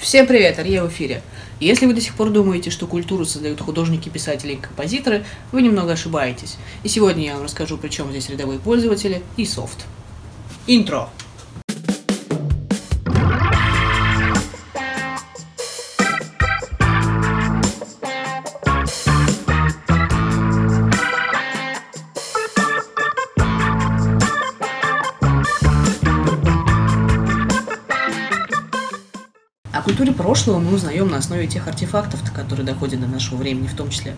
Всем привет, Ария в эфире. Если вы до сих пор думаете, что культуру создают художники, писатели и композиторы, вы немного ошибаетесь. И сегодня я вам расскажу, при чем здесь рядовые пользователи и софт. Интро. Культуре прошлого мы узнаем на основе тех артефактов, которые доходят до нашего времени, в том числе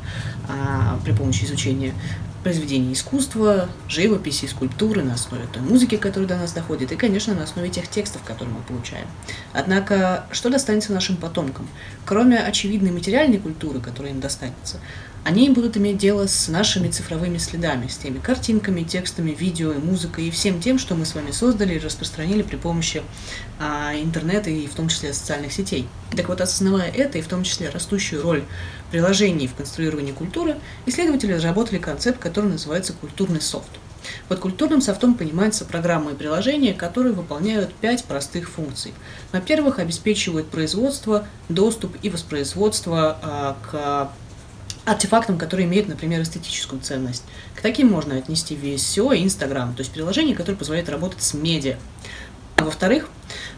а, при помощи изучения произведений искусства, живописи, скульптуры, на основе той музыки, которая до нас доходит, и, конечно, на основе тех текстов, которые мы получаем. Однако, что достанется нашим потомкам? Кроме очевидной материальной культуры, которая им достанется, они будут иметь дело с нашими цифровыми следами, с теми картинками, текстами, видео и музыкой, и всем тем, что мы с вами создали и распространили при помощи а, интернета и в том числе социальных сетей. Так вот, осознавая это, и в том числе растущую роль приложений в конструировании культуры, исследователи разработали концепт, который называется культурный софт. Под культурным софтом понимаются программы и приложения, которые выполняют пять простых функций. Во-первых, обеспечивают производство, доступ и воспроизводство а, к артефактам, которые имеют, например, эстетическую ценность. К таким можно отнести VSO и Instagram, то есть приложения, которые позволяют работать с медиа. Во-вторых,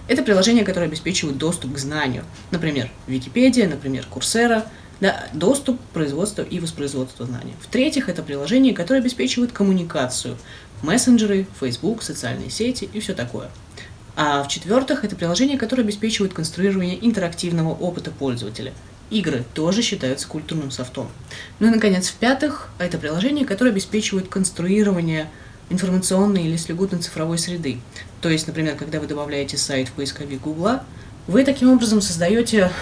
это приложения, которые обеспечивают доступ к знанию. Например, Википедия, например, Курсера, да, доступ к производству и воспроизводству знаний. В-третьих, это приложения, которые обеспечивают коммуникацию. Мессенджеры, Facebook, социальные сети и все такое. А в-четвертых, это приложения, которые обеспечивают конструирование интерактивного опыта пользователя – Игры тоже считаются культурным софтом. Ну и, наконец, в-пятых, это приложение, которое обеспечивает конструирование информационной или слегутной цифровой среды. То есть, например, когда вы добавляете сайт в поисковик Гугла, вы таким образом создаете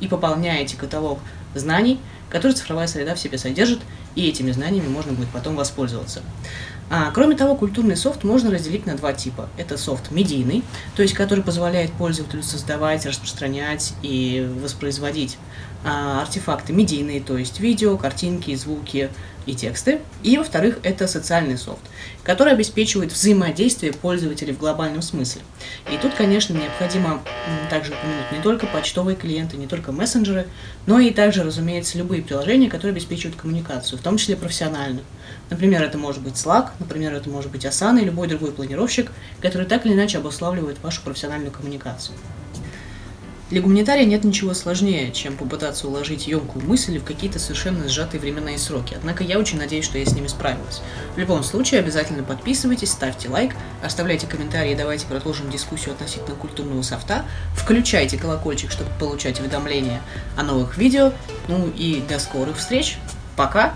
и пополняете каталог знаний, который цифровая среда в себе содержит, и этими знаниями можно будет потом воспользоваться. А, кроме того, культурный софт можно разделить на два типа. Это софт медийный, то есть который позволяет пользователю создавать, распространять и воспроизводить а, артефакты медийные, то есть видео, картинки, звуки и тексты. И, во-вторых, это социальный софт, который обеспечивает взаимодействие пользователей в глобальном смысле. И тут, конечно, необходимо также упомянуть не только почтовые клиенты, не только мессенджеры, но и также, разумеется, любые приложения, которые обеспечивают коммуникацию, в том числе профессиональную. Например, это может быть Slack, например, это может быть Asana и любой другой планировщик, который так или иначе обуславливает вашу профессиональную коммуникацию. Для гуманитария нет ничего сложнее, чем попытаться уложить емкую мысль в какие-то совершенно сжатые временные сроки. Однако я очень надеюсь, что я с ними справилась. В любом случае, обязательно подписывайтесь, ставьте лайк, оставляйте комментарии, давайте продолжим дискуссию относительно культурного софта, включайте колокольчик, чтобы получать уведомления о новых видео. Ну и до скорых встреч. Пока!